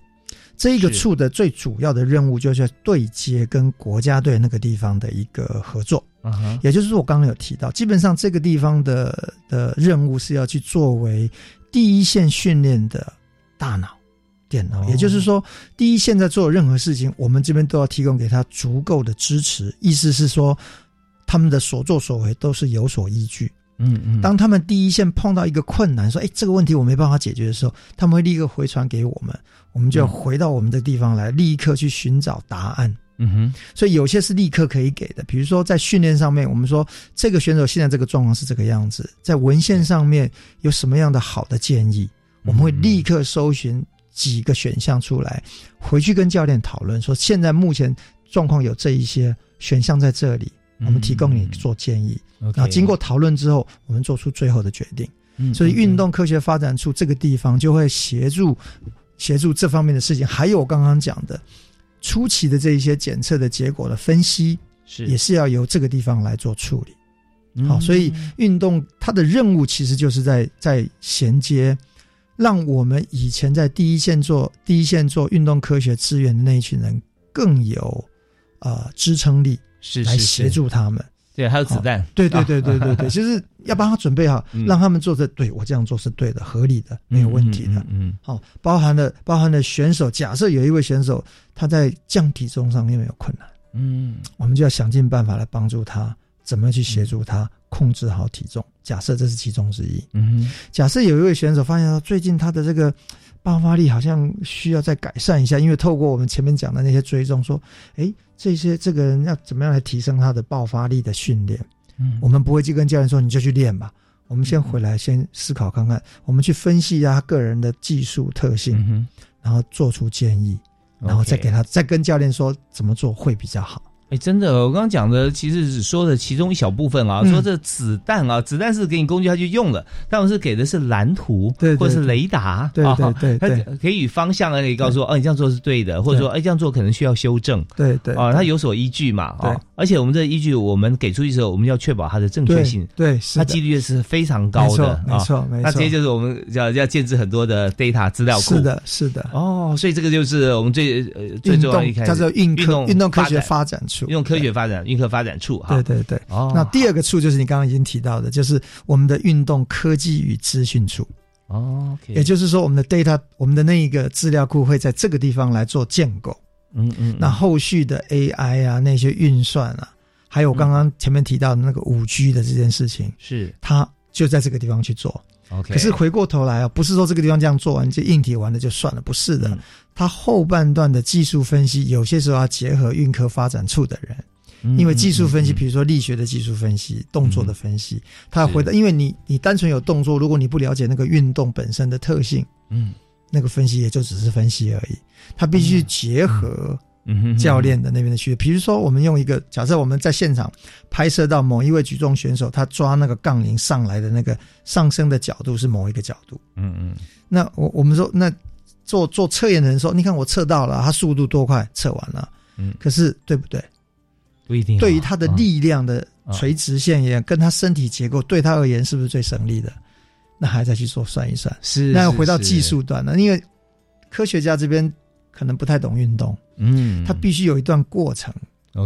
这一个处的最主要的任务就是对接跟国家队那个地方的一个合作。也就是说，我刚刚有提到，基本上这个地方的的任务是要去作为第一线训练的大脑电脑。也就是说，第一线在做任何事情，我们这边都要提供给他足够的支持。意思是说，他们的所作所为都是有所依据。嗯嗯。当他们第一线碰到一个困难，说：“哎，这个问题我没办法解决”的时候，他们会立刻回传给我们，我们就要回到我们的地方来，立刻去寻找答案。嗯哼，所以有些是立刻可以给的，比如说在训练上面，我们说这个选手现在这个状况是这个样子，在文献上面有什么样的好的建议，我们会立刻搜寻几个选项出来，回去跟教练讨论，说现在目前状况有这一些选项在这里，我们提供你做建议，那经过讨论之后，我们做出最后的决定。所以运动科学发展处这个地方就会协助协助这方面的事情，还有我刚刚讲的。初期的这一些检测的结果的分析，是也是要由这个地方来做处理。好，所以运动它的任务其实就是在在衔接，让我们以前在第一线做第一线做运动科学资源的那一群人更有呃支撑力，是来协助他们。对，还有子弹。对对对对对对，其实要帮他准备好，让他们做这对我这样做是对的、合理的、没有问题的。嗯，好，包含了包含了选手，假设有一位选手他在降体重上面有困难，嗯，我们就要想尽办法来帮助他，怎么去协助他控制好体重。假设这是其中之一。嗯，假设有一位选手发现到最近他的这个。爆发力好像需要再改善一下，因为透过我们前面讲的那些追踪，说，哎，这些这个人要怎么样来提升他的爆发力的训练？嗯，我们不会去跟教练说你就去练吧，我们先回来先思考看看，我们去分析一下他个人的技术特性，然后做出建议，然后再给他再跟教练说怎么做会比较好。哎，真的，我刚刚讲的其实只说的其中一小部分啊。说这子弹啊，子弹是给你工具，它就用了。但我是给的是蓝图，对，或者是雷达，对对对，它可以与方向，可以告诉我，哦，你这样做是对的，或者说，哎，这样做可能需要修正，对对，啊，它有所依据嘛，对。而且我们这依据我们给出去的时候，我们要确保它的正确性，对，它几率是非常高的，没错，没错。那这些就是我们要要建置很多的 data 资料库，是的，是的。哦，所以这个就是我们最呃最重要一开始叫做运动运动科学发展处，运动科学发展运科发展处哈。对对对。哦，那第二个处就是你刚刚已经提到的，就是我们的运动科技与资讯处。哦，也就是说，我们的 data，我们的那一个资料库会在这个地方来做建构。嗯嗯。那后续的 AI 啊，那些运算啊。还有刚刚前面提到的那个五 G 的这件事情，是它就在这个地方去做。OK，可是回过头来啊，不是说这个地方这样做完就硬体完了就算了，不是的。它后半段的技术分析，有些时候要结合运科发展处的人，因为技术分析，比如说力学的技术分析、动作的分析，它回到，因为你你单纯有动作，如果你不了解那个运动本身的特性，嗯，那个分析也就只是分析而已。他必须结合。教练的那边的需求，比如说，我们用一个假设，我们在现场拍摄到某一位举重选手，他抓那个杠铃上来的那个上升的角度是某一个角度。嗯嗯。那我我们说，那做做测验的人说，你看我测到了，他速度多快，测完了。嗯。可是对不对？不一定。对于他的力量的垂直线也跟他身体结构，对他而言是不是最省力的？那还再去做算一算。是。那要回到技术端了，因为科学家这边可能不太懂运动。嗯，他必须有一段过程，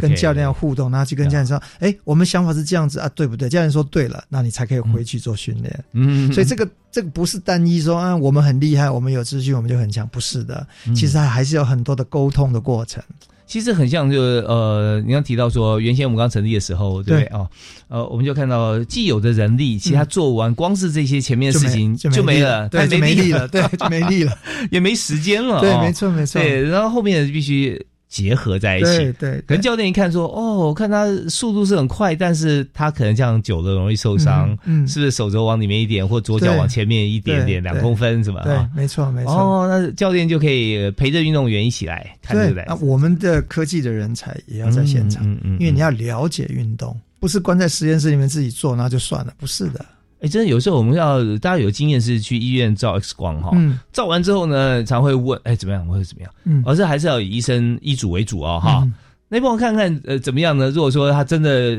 跟教练要互动，然后去跟教练说：“哎，我们想法是这样子啊，对不对？”教练说：“对了。”那你才可以回去做训练。嗯，所以这个这个不是单一说啊，我们很厉害，我们有资讯，我们就很强，不是的。其实还是有很多的沟通的过程。其实很像，就是呃，你刚提到说，原先我们刚成立的时候，对哦，呃，我们就看到既有的人力，其他做完，光是这些前面的事情就没了，对，没力了，对，就没力了，也没时间了，对，没错，没错，对，然后后面必须。结合在一起，对对，可能教练一看说，哦，我看他速度是很快，但是他可能这样久了容易受伤，嗯，是不是手肘往里面一点，或左脚往前面一点点，两公分是吧？对，没错没错。哦，那教练就可以陪着运动员一起来看这个。那我们的科技的人才也要在现场，嗯嗯，因为你要了解运动，不是关在实验室里面自己做那就算了，不是的。哎，真的有时候我们要大家有经验是去医院照 X 光哈，照完之后呢，常会问，哎，怎么样，或者怎么样？嗯，而是还是要以医生医嘱为主哦，哈。那帮我看看，呃，怎么样呢？如果说他真的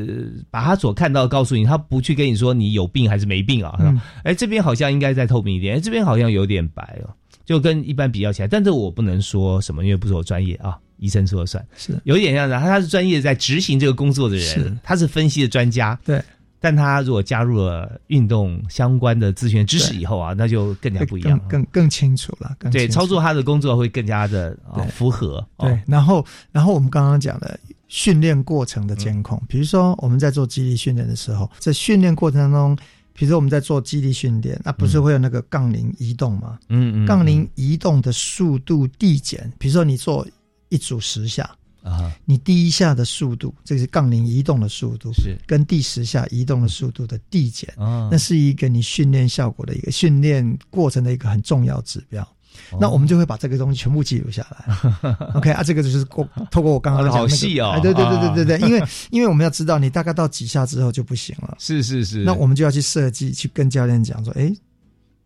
把他所看到告诉你，他不去跟你说你有病还是没病啊？哎，这边好像应该再透明一点，哎，这边好像有点白哦，就跟一般比较起来。但这我不能说什么，因为不是我专业啊，医生说了算。是有一点像他，他是专业在执行这个工作的人，他是分析的专家。对。但他如果加入了运动相关的咨询知识以后啊，那就更加不一样，更更清楚了。对，操作他的工作会更加的符合。对，然后然后我们刚刚讲的训练过程的监控，比如说我们在做肌力训练的时候，在训练过程当中，比如说我们在做肌力训练，那不是会有那个杠铃移动吗？嗯嗯，杠铃移动的速度递减，比如说你做一组十下。啊，你第一下的速度，这是杠铃移动的速度，是。跟第十下移动的速度的递减，啊，那是一个你训练效果的一个训练过程的一个很重要指标。那我们就会把这个东西全部记录下来。OK 啊，这个就是过透过我刚刚讲好细哦，对对对对对对，因为因为我们要知道你大概到几下之后就不行了，是是是，那我们就要去设计，去跟教练讲说，哎，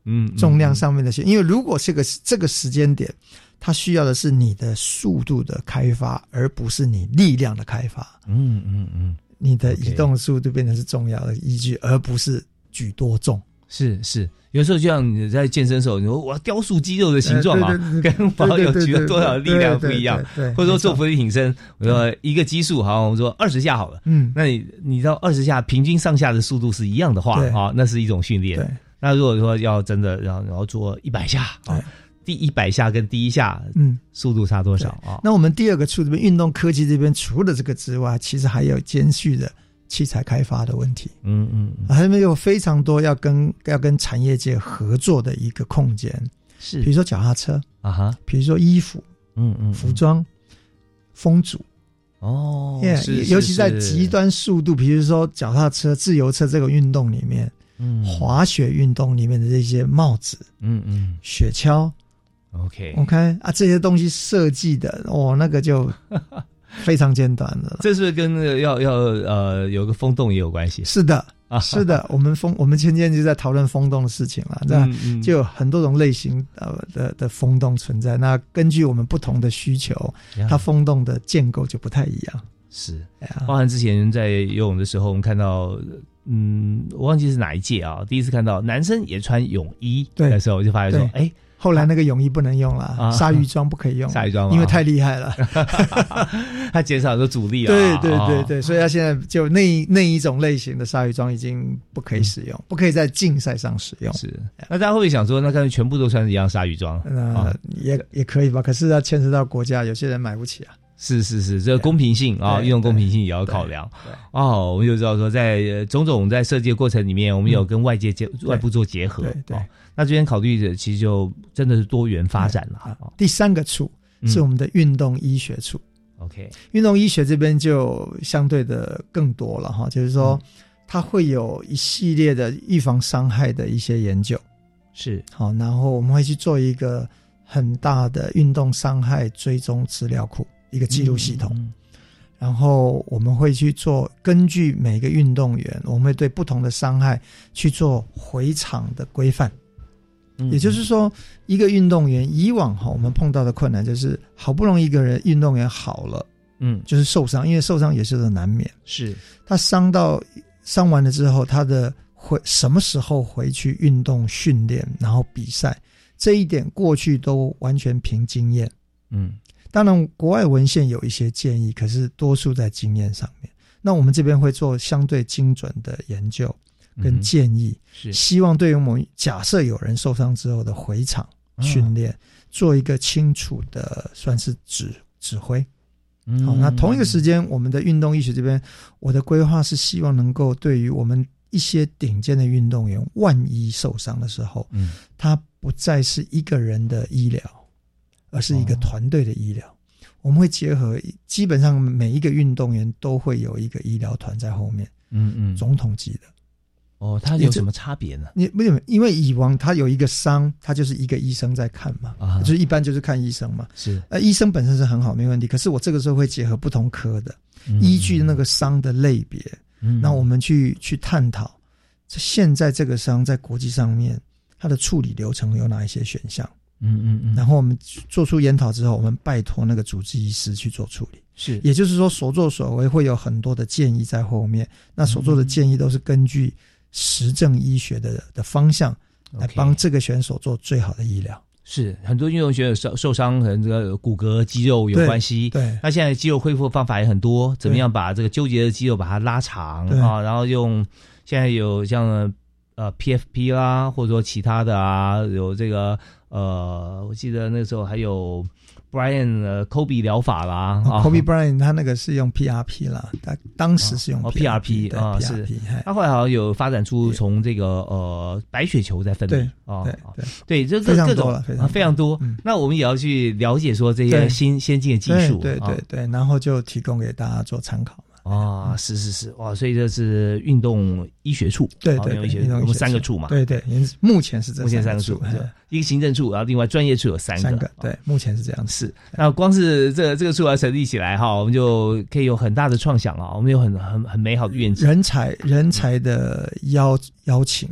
嗯，重量上面的些，因为如果这个这个时间点。它需要的是你的速度的开发，而不是你力量的开发。嗯嗯嗯，你的移动速度变成是重要的依据，而不是举多重。是是，有时候就像你在健身的时候，你说我要雕塑肌肉的形状啊，跟网友举了多少力量不一样。或者说做俯卧撑，我说一个基数好，我们说二十下好了。嗯，那你你知道二十下平均上下的速度是一样的话啊，那是一种训练。对，那如果说要真的然后然后做一百下啊。第一百下跟第一下，嗯，速度差多少？啊？那我们第二个处这边运动科技这边，除了这个之外，其实还有兼续的器材开发的问题。嗯嗯，还没有非常多要跟要跟产业界合作的一个空间。是，比如说脚踏车啊哈，比如说衣服，嗯嗯，服装，风阻。哦，尤其在极端速度，比如说脚踏车、自由车这个运动里面，嗯，滑雪运动里面的这些帽子，嗯嗯，雪橇。OK OK 啊，这些东西设计的哦，那个就 非常简短的。这是跟那个要要呃有个风洞也有关系。是的啊，是的，我们风我们前天就在讨论风洞的事情了，这样就有很多种类型呃的的风洞存在。那根据我们不同的需求，它风洞的建构就不太一样。是，包含之前在游泳的时候，我们看到，嗯，我忘记是哪一届啊，第一次看到男生也穿泳衣的时候，我就发现说，哎。后来那个泳衣不能用了，鲨鱼装不可以用，鲨鱼装因为太厉害了，它减少了阻力啊。对对对对，所以它现在就那那一种类型的鲨鱼装已经不可以使用，不可以在竞赛上使用。是，那大家会不会想说，那干脆全部都穿一样鲨鱼装？那也也可以吧，可是要牵涉到国家，有些人买不起啊。是是是，这个公平性啊，运动公平性也要考量。哦，我们就知道说，在种种在设计的过程里面，我们有跟外界结外部做结合。对，那这边考虑的其实就真的是多元发展了。第三个处是我们的运动医学处。OK，运动医学这边就相对的更多了哈，就是说它会有一系列的预防伤害的一些研究。是好，然后我们会去做一个很大的运动伤害追踪资料库。一个记录系统，然后我们会去做，根据每个运动员，我们会对不同的伤害去做回场的规范。也就是说，一个运动员以往哈，我们碰到的困难就是，好不容易一个人运动员好了，嗯，就是受伤，因为受伤也是难免。是他伤到伤完了之后，他的回什么时候回去运动训练，然后比赛，这一点过去都完全凭经验。嗯。当然，国外文献有一些建议，可是多数在经验上面。那我们这边会做相对精准的研究跟建议，是希望对于我们假设有人受伤之后的回场训练，做一个清楚的算是指指挥。好，那同一个时间，我们的运动医学这边，我的规划是希望能够对于我们一些顶尖的运动员，万一受伤的时候，嗯，他不再是一个人的医疗。而是一个团队的医疗，我们会结合，基本上每一个运动员都会有一个医疗团在后面，嗯嗯，总统级的。哦，他有什么差别呢？你为什么，因为以往他有一个伤，他就是一个医生在看嘛，啊，就是一般就是看医生嘛，是。呃，医生本身是很好，没问题。可是我这个时候会结合不同科的，依据那个伤的类别，那我们去去探讨，现在这个伤在国际上面，它的处理流程有哪一些选项？嗯嗯嗯，然后我们做出研讨之后，我们拜托那个主治医师去做处理。是，也就是说，所作所为会有很多的建议在后面。那所做的建议都是根据实证医学的的方向来帮这个选手做最好的医疗。是，很多运动选手受受伤和这个骨骼肌肉有关系。对，那现在肌肉恢复方法也很多，怎么样把这个纠结的肌肉把它拉长啊？然后用现在有像呃 PFP 啦，或者说其他的啊，有这个。呃，我记得那时候还有 Brian 的 Kobe 疗法啦，Kobe Brian 他那个是用 PRP 啦，他当时是用 PRP 啊，是他后来好像有发展出从这个呃白血球在分泌啊，对对，这各各种非常多。那我们也要去了解说这些新先进的技术，对对对，然后就提供给大家做参考。啊，是是是，哇，所以这是运动医学处，对对，我们三个处嘛，对对，目前是这目前三个处，一个行政处，然后另外专业处有三个，对，目前是这样是。那光是这这个处要成立起来哈，我们就可以有很大的创想啊，我们有很很很美好的愿景。人才人才的邀邀请，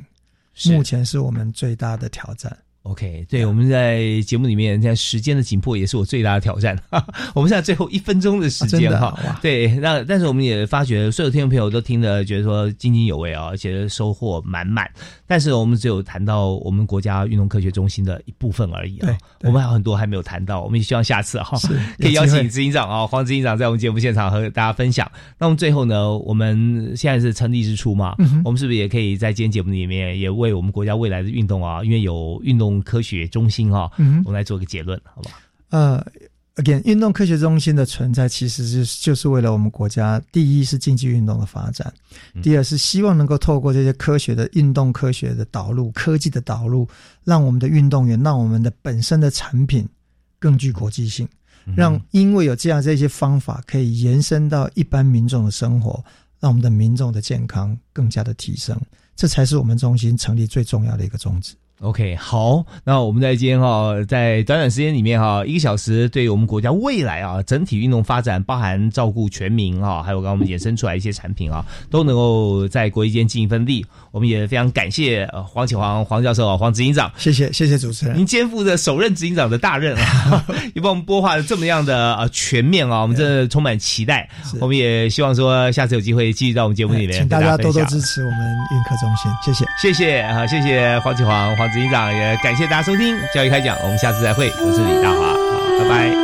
目前是我们最大的挑战。OK，对，我们在节目里面，现在时间的紧迫也是我最大的挑战。我们现在最后一分钟的时间哈，对，那但是我们也发觉所有听众朋友都听得觉得说津津有味啊，而且收获满满。但是我们只有谈到我们国家运动科学中心的一部分而已啊，我们还有很多还没有谈到。我们也希望下次哈，可以邀请执行长啊，黄执行长在我们节目现场和大家分享。那我们最后呢，我们现在是成立之初嘛，我们是不是也可以在今天节目里面也为我们国家未来的运动啊，因为有运动。科学中心哈，我们来做个结论，好吧？呃，again，运动科学中心的存在，其实是就是为了我们国家，第一是竞技运动的发展，第二是希望能够透过这些科学的运动科学的导入、科技的导入，让我们的运动员，让我们的本身的产品更具国际性，让因为有这样这些方法，可以延伸到一般民众的生活，让我们的民众的健康更加的提升，这才是我们中心成立最重要的一个宗旨。OK，好，那我们在今天哈，在短短时间里面哈，一个小时，对我们国家未来啊整体运动发展，包含照顾全民啊，还有刚刚我们衍生出来一些产品啊，都能够在国际间尽一份力。我们也非常感谢呃黄启煌黄教授黄执行长，谢谢谢谢主持人，您肩负着首任执行长的大任啊，也帮我们播画了这么样的呃全面啊，我们真的充满期待。我们也希望说下次有机会继续到我们节目里面，请大家多多支持我们运科中心，谢谢谢谢啊，谢谢黄启煌黄。执行长也感谢大家收听教育开讲，我们下次再会，我是李大华，好，拜拜。